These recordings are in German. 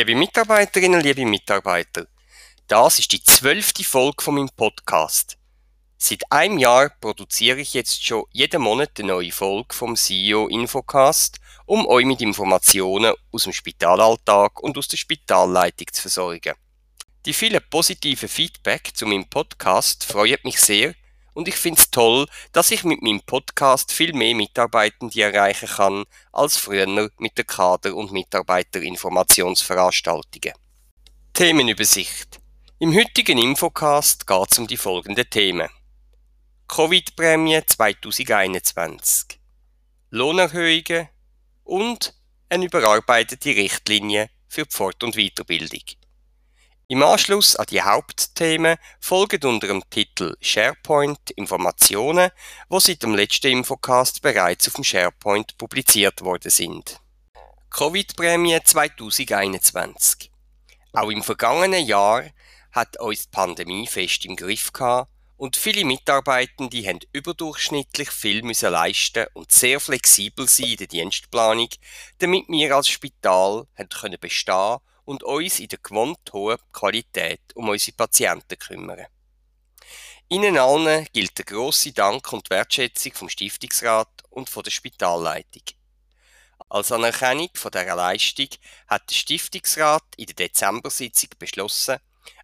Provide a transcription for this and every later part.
Liebe Mitarbeiterinnen, liebe Mitarbeiter, das ist die zwölfte Folge von meinem Podcast. Seit einem Jahr produziere ich jetzt schon jeden Monat eine neue Folge vom CEO Infocast, um euch mit Informationen aus dem Spitalalltag und aus der Spitalleitung zu versorgen. Die vielen positiven Feedback zu meinem Podcast freuen mich sehr und ich finde es toll, dass ich mit meinem Podcast viel mehr Mitarbeitende erreichen kann als früher mit der Kader- und Mitarbeiterinformationsveranstaltungen. Themenübersicht. Im heutigen Infocast geht es um die folgenden Themen. Covid-Prämie 2021, Lohnerhöhungen und eine überarbeitete Richtlinie für die Fort- und Weiterbildung. Im Anschluss an die Hauptthemen folgen unter dem Titel SharePoint Informationen, wo seit dem letzten Infocast bereits auf dem SharePoint publiziert worden sind. Covid-Prämie 2021. Auch im vergangenen Jahr hat uns die Pandemie fest im Griff gehabt und viele Mitarbeitende haben überdurchschnittlich viel müssen leisten und sehr flexibel sein in der Dienstplanung, damit wir als Spital haben können bestehen und uns in der gewohnt hohen Qualität um unsere Patienten kümmern. Ihnen allen gilt der grosse Dank und Wertschätzung vom Stiftungsrat und von der Spitalleitung. Als Anerkennung von dieser Leistung hat der Stiftungsrat in der Dezember-Sitzung beschlossen,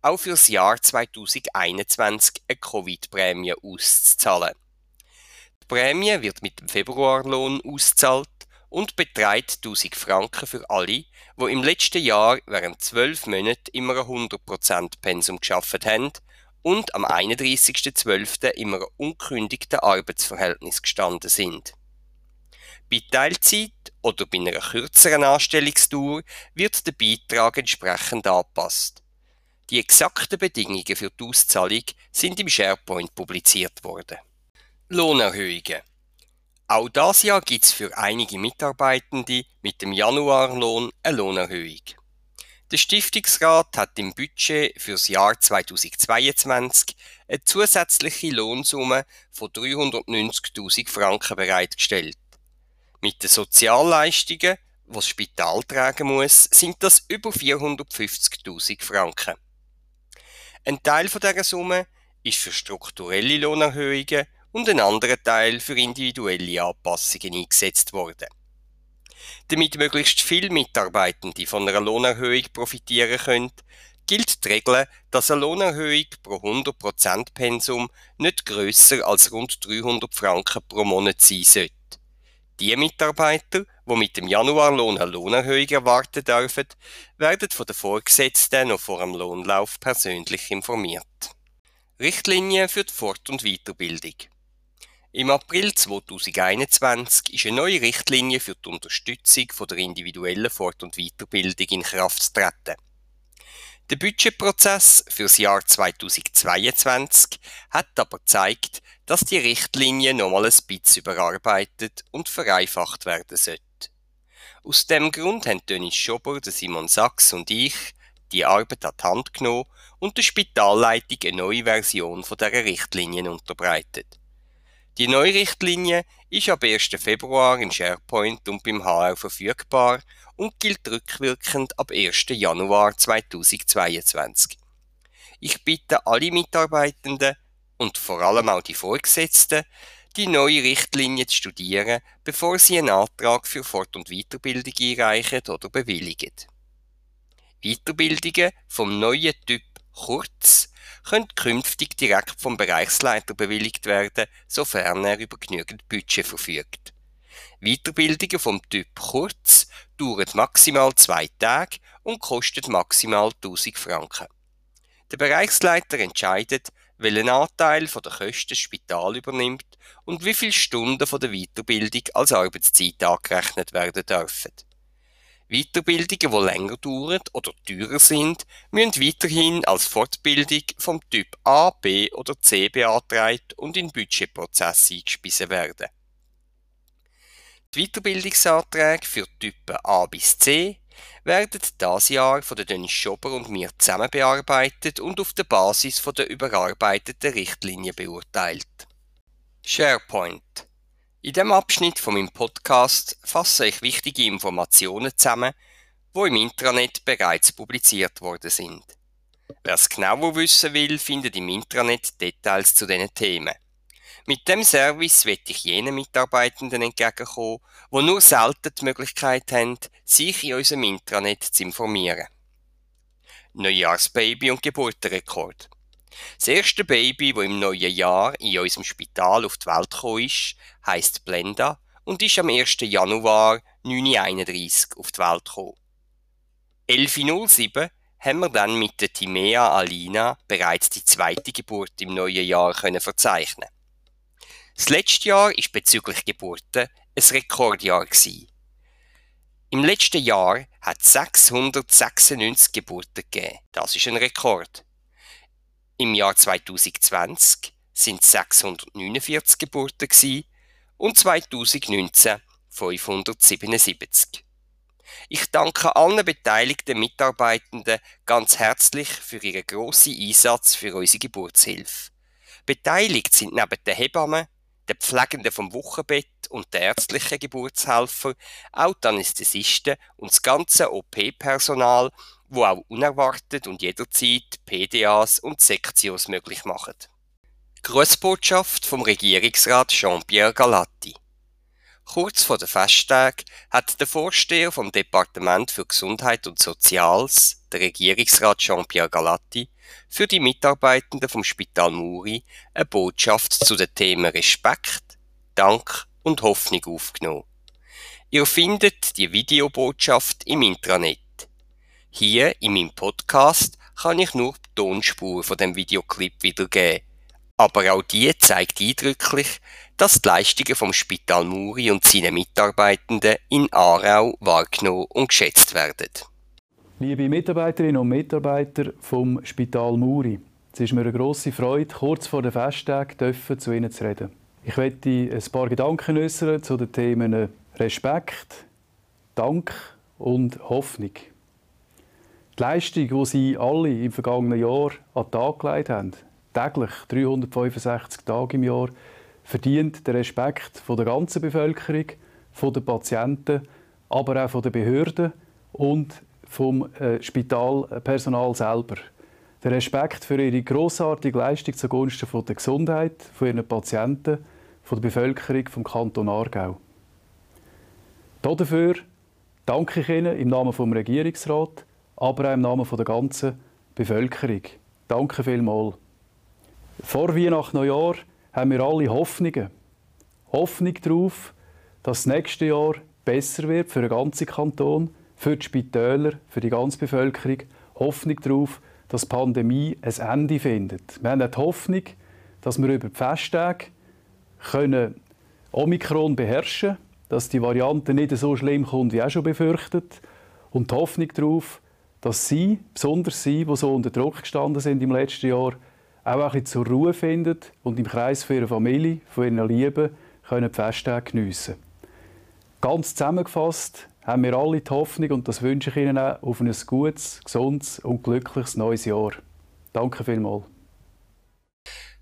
auch für das Jahr 2021 eine Covid-Prämie auszuzahlen. Die Prämie wird mit dem Februarlohn ausgezahlt und beträgt 1000 Franken für alle, die im letzten Jahr während zwölf Monaten immer ein 100% Pensum geschafft haben und am 31.12. immer ein unkündigten Arbeitsverhältnis gestanden sind. Bei Teilzeit oder bei einer kürzeren Anstellungsdauer wird der Beitrag entsprechend angepasst. Die exakten Bedingungen für die Auszahlung sind im SharePoint publiziert worden. Lohnerhöhungen auch das Jahr gibt es für einige Mitarbeitende mit dem Januarlohn eine Lohnerhöhung. Der Stiftungsrat hat im Budget fürs Jahr 2022 eine zusätzliche Lohnsumme von 390.000 Franken bereitgestellt. Mit den Sozialleistungen, die das Spital tragen muss, sind das über 450.000 Franken. Ein Teil dieser Summe ist für strukturelle Lohnerhöhungen und ein anderer Teil für individuelle Anpassungen eingesetzt worden. Damit möglichst viele Mitarbeitende von einer Lohnerhöhung profitieren können, gilt die Regel, dass eine Lohnerhöhung pro 100% Pensum nicht grösser als rund 300 Franken pro Monat sein sollte. Die Mitarbeiter, die mit dem Januarlohn eine Lohnerhöhung erwarten dürfen, werden von den Vorgesetzten noch vor dem Lohnlauf persönlich informiert. Richtlinien für die Fort- und Weiterbildung. Im April 2021 ist eine neue Richtlinie für die Unterstützung der individuellen Fort- und Weiterbildung in Kraft getreten. Der Budgetprozess für das Jahr 2022 hat aber gezeigt, dass die Richtlinie nochmal ein bisschen überarbeitet und vereinfacht werden sollte. Aus dem Grund haben Dennis Schober, Simon Sachs und ich die Arbeit an die Hand genommen und der Spitalleitung eine neue Version von dieser Richtlinien unterbreitet. Die Neurichtlinie ist ab 1. Februar in SharePoint und beim HR verfügbar und gilt rückwirkend ab 1. Januar 2022. Ich bitte alle Mitarbeitenden und vor allem auch die Vorgesetzten, die neue Richtlinie zu studieren, bevor sie einen Antrag für Fort- und Weiterbildung einreichen oder bewilligen. Weiterbildungen vom neuen Typ Kurz können künftig direkt vom Bereichsleiter bewilligt werden, sofern er über genügend Budget verfügt. Weiterbildungen vom Typ Kurz dauern maximal zwei Tage und kosten maximal 1000 Franken. Der Bereichsleiter entscheidet, welchen Anteil von der Kosten das Spital übernimmt und wie viele Stunden von der Weiterbildung als Arbeitszeit angerechnet werden dürfen. Weiterbildungen, die länger dauern oder teurer sind, müssen weiterhin als Fortbildung vom Typ A, B oder C beantragt und in Budgetprozesse eingespiesen werden. Die Weiterbildungsanträge für Typen A bis C werden dieses Jahr von Dennis Schober und mir zusammen bearbeitet und auf der Basis von der überarbeiteten Richtlinie beurteilt. SharePoint in dem Abschnitt von meinem Podcast fasse ich wichtige Informationen zusammen, wo im Intranet bereits publiziert worden sind. Wer es genauer wissen will, findet im Intranet Details zu diesen Themen. Mit dem Service wird ich jenen Mitarbeitenden entgegenkommen, die nur selten die Möglichkeit haben, sich in unserem Intranet zu informieren. Neujahrsbaby und Geburtenrekord. Das erste Baby, das im neuen Jahr in unserem Spital auf die Welt gekommen ist, heisst Blenda und ist am 1. Januar 1931 auf die Welt gekommen. 11.07 haben wir dann mit der Timea Alina bereits die zweite Geburt im neuen Jahr können verzeichnen. Das letzte Jahr ist bezüglich Geburten ein Rekordjahr gewesen. Im letzten Jahr hat es 696 Geburten gegeben. Das ist ein Rekord. Im Jahr 2020 sind es 649 Geburten gewesen und 2019 577. Ich danke allen beteiligten Mitarbeitenden ganz herzlich für ihren grossen Einsatz für unsere Geburtshilfe. Beteiligt sind neben den Hebammen, den Pflegenden vom Wochenbett und den ärztlichen Geburtshelfer auch die Anästhesisten und das ganze OP-Personal, wo auch unerwartet und jederzeit PDAs und Sektios möglich machen. Grußbotschaft vom Regierungsrat Jean-Pierre Galatti. Kurz vor den Festtagen hat der Vorsteher vom Departement für Gesundheit und Soziales, der Regierungsrat Jean-Pierre Galatti, für die Mitarbeitenden vom Spital Muri eine Botschaft zu den Themen Respekt, Dank und Hoffnung aufgenommen. Ihr findet die Videobotschaft im Intranet. Hier in meinem Podcast kann ich nur die Tonspur von dem Videoclip wiedergeben. Aber auch die zeigt eindrücklich, dass die Leistungen vom Spital Muri und seinen Mitarbeitenden in Aarau wahrgenommen und geschätzt werden. Liebe Mitarbeiterinnen und Mitarbeiter vom Spital Muri, es ist mir eine grosse Freude, kurz vor den Festtagen zu Ihnen zu reden. Ich möchte ein paar Gedanken äußern zu den Themen Respekt, Dank und Hoffnung. Leistung, die Sie alle im vergangenen Jahr an den Tag gelegt haben, täglich 365 Tage im Jahr, verdient den Respekt von der ganzen Bevölkerung, von den Patienten, aber auch von den Behörden und vom äh, Spitalpersonal selber. Der Respekt für ihre großartige Leistung zugunsten von der Gesundheit von ihren Patienten, von der Bevölkerung vom Kanton Aargau. Dafür danke ich Ihnen im Namen vom Regierungsrat, aber auch im Namen der ganzen Bevölkerung. Danke vielmals. Vor Weihnachten Neujahr haben wir alle Hoffnungen. Hoffnung darauf, dass das nächste Jahr besser wird für den ganzen Kanton, für die Spitäler, für die ganze Bevölkerung. Hoffnung darauf, dass die Pandemie ein Ende findet. Wir haben die Hoffnung, dass wir über die Festtage können Omikron beherrschen können, dass die Variante nicht so schlimm kommt, wie auch schon befürchtet. Und die Hoffnung darauf, dass Sie, besonders Sie, die so unter Druck gestanden sind im letzten Jahr, auch ein zur Ruhe finden und im Kreis von ihrer Familie, von ihren Lieben, können die Festtage geniessen. Ganz zusammengefasst haben wir alle die Hoffnung, und das wünsche ich Ihnen auch, auf ein gutes, gesundes und glückliches neues Jahr. Danke vielmals.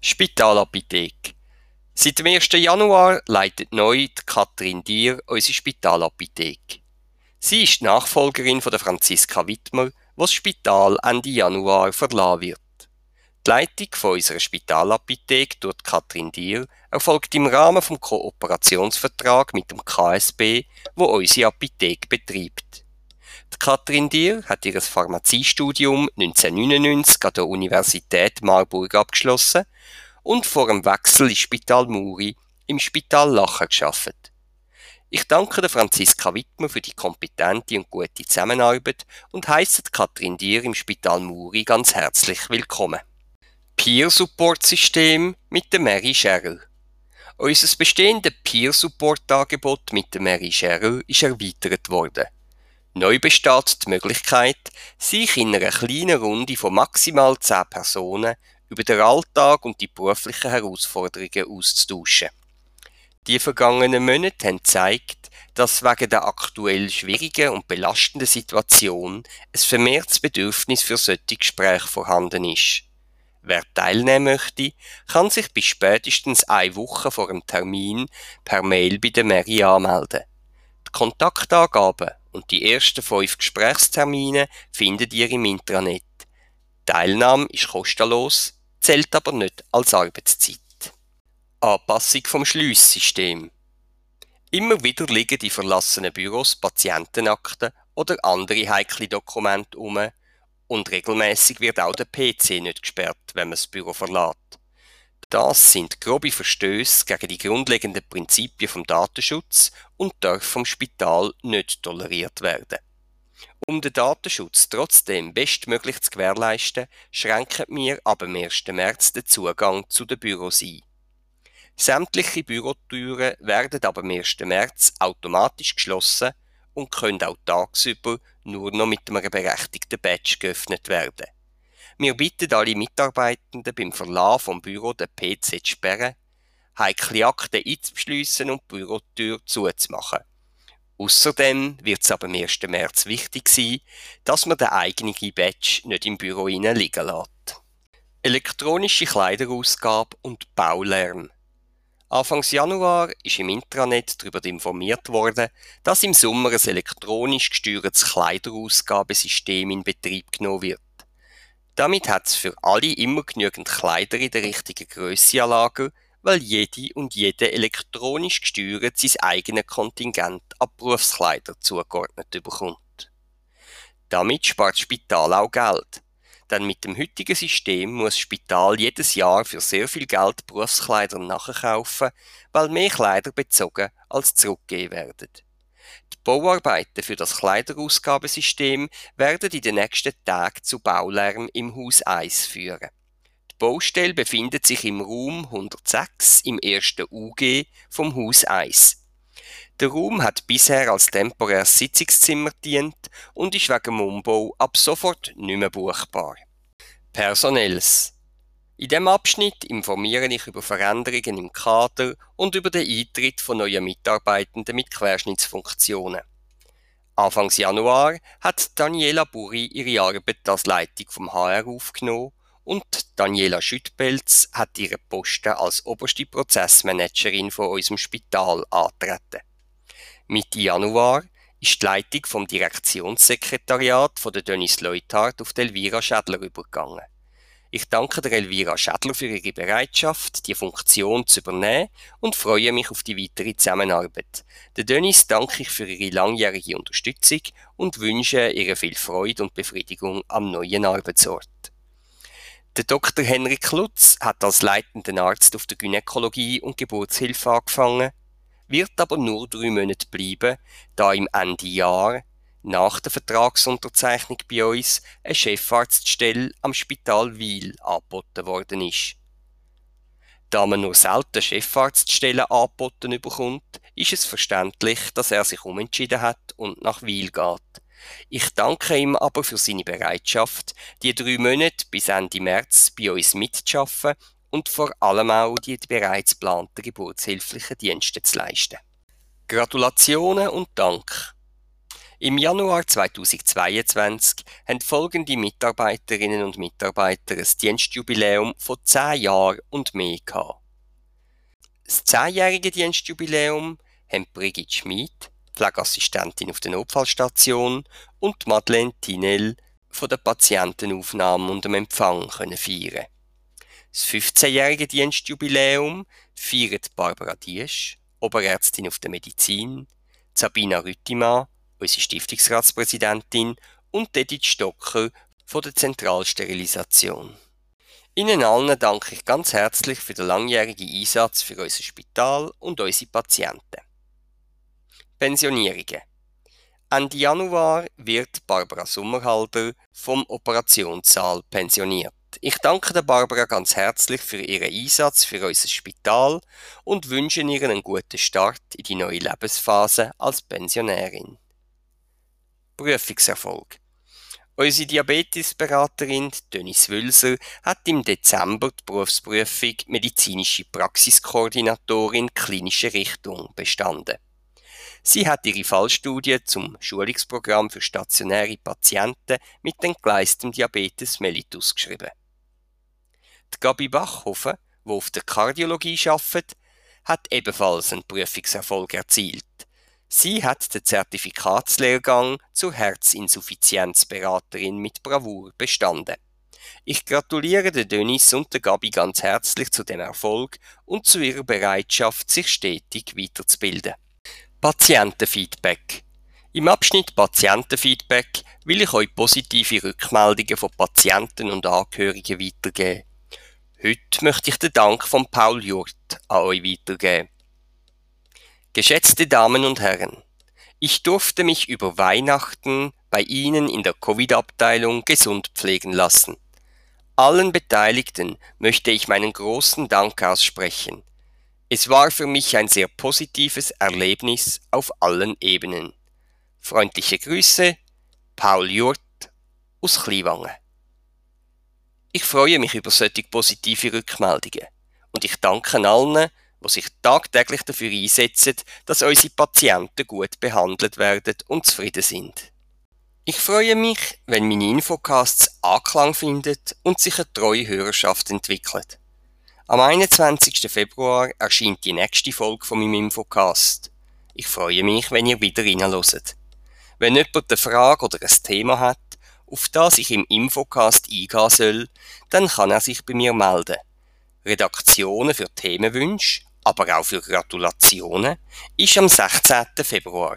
Spitalapotheke. Seit dem 1. Januar leitet neu Katrin Dier unsere Spitalapotheke. Sie ist die Nachfolgerin von der Franziska Wittmer, die das Spital Ende Januar verlassen wird. Die Leitung von unserer Spitalapotheke durch Katrin Dier erfolgt im Rahmen vom Kooperationsvertrag mit dem KSB, wo unsere Apotheke betreibt. Die Katrin Dier hat ihr Pharmaziestudium 1999 an der Universität Marburg abgeschlossen und vor dem Wechsel ins Spital Muri im Spital Lacher geschafft. Ich danke der Franziska Wittmer für die kompetente und gute Zusammenarbeit und heiße Katrin Dier im Spital Muri ganz herzlich willkommen. Peer-Support-System mit der Mary Sherrill. Unser bestehendes Peer-Support-Angebot mit der Mary Sherrill ist erweitert worden. Neu besteht die Möglichkeit, sich in einer kleinen Runde von maximal 10 Personen über den Alltag und die beruflichen Herausforderungen auszutauschen. Die vergangenen Monate haben gezeigt, dass wegen der aktuell schwierigen und belastenden Situation ein vermehrtes Bedürfnis für solche Gespräche vorhanden ist. Wer teilnehmen möchte, kann sich bis spätestens eine Woche vor dem Termin per Mail bei der Mary anmelden. Die Kontaktangaben und die ersten fünf Gesprächstermine findet ihr im Intranet. Teilnahme ist kostenlos, zählt aber nicht als Arbeitszeit. Anpassung vom Schliesssystem. Immer wieder liegen die verlassenen Büros Patientenakten oder andere heikle Dokumente um und regelmäßig wird auch der PC nicht gesperrt, wenn man das Büro verlässt. Das sind grobe Verstöße gegen die grundlegenden Prinzipien vom Datenschutz und darf vom Spital nicht toleriert werden. Um den Datenschutz trotzdem bestmöglich zu gewährleisten, schränken wir ab dem 1. März den Zugang zu den Büros ein. Sämtliche Bürotüren werden ab dem 1. März automatisch geschlossen und können auch tagsüber nur noch mit einem berechtigten Badge geöffnet werden. Wir bitten alle Mitarbeitenden beim Verlassen vom Büro den PC zu sperren, heikle Akten einzuschliessen und die Bürotür zuzumachen. Außerdem wird es ab dem 1. März wichtig sein, dass man den eigenen Badge nicht im Büro liegen lässt. Elektronische Kleiderausgabe und Baulärm. Anfangs Januar ist im Intranet darüber informiert worden, dass im Sommer ein elektronisch gesteuertes Kleiderausgabesystem in Betrieb genommen wird. Damit hat es für alle immer genügend Kleider in der richtigen Größe an Lager, weil jede und jede elektronisch gesteuert sein eigenes Kontingent an Berufskleider zugeordnet bekommt. Damit spart das Spital auch Geld. Denn mit dem heutigen System muss das Spital jedes Jahr für sehr viel Geld Berufskleider nachkaufen, weil mehr Kleider bezogen als zurückgegeben werden. Die Bauarbeiten für das Kleiderausgabesystem werden in den nächsten Tagen zu Baulärm im Haus 1 führen. Die Baustelle befindet sich im Raum 106 im ersten UG vom Haus 1. Der Raum hat bisher als temporäres Sitzungszimmer dient und ist wegen dem Umbau ab sofort nicht mehr buchbar. Personells. In diesem Abschnitt informiere ich über Veränderungen im Kader und über den Eintritt von neuen Mitarbeitenden mit Querschnittsfunktionen. Anfangs Januar hat Daniela Buri ihre Arbeit als Leitung vom HR aufgenommen und Daniela Schüttpelz hat ihren Posten als oberste Prozessmanagerin von unserem Spital antreten. Mitte Januar ist die Leitung vom Direktionssekretariat von der Dennis Leuthard auf Elvira Schädler übergegangen. Ich danke der Elvira Schädler für ihre Bereitschaft, die Funktion zu übernehmen und freue mich auf die weitere Zusammenarbeit. Der Dennis danke ich für ihre langjährige Unterstützung und wünsche ihr viel Freude und Befriedigung am neuen Arbeitsort. Der Dr. Henrik Lutz hat als leitender Arzt auf der Gynäkologie und Geburtshilfe angefangen wird aber nur drei Monate bleiben, da im Ende Jahr nach der Vertragsunterzeichnung bei uns eine Chefarztstelle am Spital Wiel angeboten worden ist. Da man nur selten Chefarztstellen angeboten bekommt, ist es verständlich, dass er sich umentschieden hat und nach Wiel geht. Ich danke ihm aber für seine Bereitschaft, die drei Monate bis Ende März bei uns mitzuschaffen und vor allem auch die bereits geplanten geburtshilflichen Dienste zu leisten. Gratulationen und Dank. Im Januar 2022 haben folgende Mitarbeiterinnen und Mitarbeiter ein Dienstjubiläum von 10 Jahren und mehr gehabt. Das 10-jährige Dienstjubiläum haben Brigitte Schmid, Pflegeassistentin auf der Notfallstation, und Madeleine Tinel von der Patientenaufnahme und dem Empfang können feiern. Das 15-jährige Dienstjubiläum feiert Barbara Diesch, Oberärztin auf der Medizin, Sabina Rüttimann, unsere Stiftungsratspräsidentin und Edith Stocker von der Zentralsterilisation. Ihnen allen danke ich ganz herzlich für den langjährigen Einsatz für unser Spital und unsere Patienten. Pensionierungen Ende Januar wird Barbara Sommerhalder vom Operationssaal pensioniert. Ich danke der Barbara ganz herzlich für ihren Einsatz für unser Spital und wünsche ihr einen guten Start in die neue Lebensphase als Pensionärin. Prüfungserfolg Unsere Diabetesberaterin Dennis Wülser hat im Dezember die Berufsprüfung medizinische Praxiskoordinatorin klinische Richtung bestanden. Sie hat ihre Fallstudie zum Schulungsprogramm für stationäre Patienten mit entgleistem Diabetes mellitus geschrieben. Gabi Bachhofen, die auf der Kardiologie arbeitet, hat ebenfalls einen Prüfungserfolg erzielt. Sie hat den Zertifikatslehrgang zur Herzinsuffizienzberaterin mit Bravour bestanden. Ich gratuliere der Dönis und der Gabi ganz herzlich zu dem Erfolg und zu ihrer Bereitschaft, sich stetig weiterzubilden. Patientenfeedback. Im Abschnitt Patientenfeedback will ich euch positive Rückmeldungen von Patienten und Angehörigen weitergeben. Heute möchte ich den Dank von Paul Jurt an euch weitergeben. Geschätzte Damen und Herren, ich durfte mich über Weihnachten bei Ihnen in der Covid-Abteilung gesund pflegen lassen. Allen Beteiligten möchte ich meinen großen Dank aussprechen. Es war für mich ein sehr positives Erlebnis auf allen Ebenen. Freundliche Grüße, Paul Jurt aus Kliwangen. Ich freue mich über solche positive Rückmeldungen und ich danke allen, die sich tagtäglich dafür einsetzen, dass unsere Patienten gut behandelt werden und zufrieden sind. Ich freue mich, wenn meine Infocasts Anklang findet und sich eine treue Hörerschaft entwickelt. Am 21. Februar erscheint die nächste Folge von meinem Infocast. Ich freue mich, wenn ihr wieder reinhört. Wenn jemand eine Frage oder ein Thema hat, auf das ich im Infocast eingehen soll, dann kann er sich bei mir melden. Redaktionen für Themenwünsche aber auch für Gratulationen, ist am 16. Februar.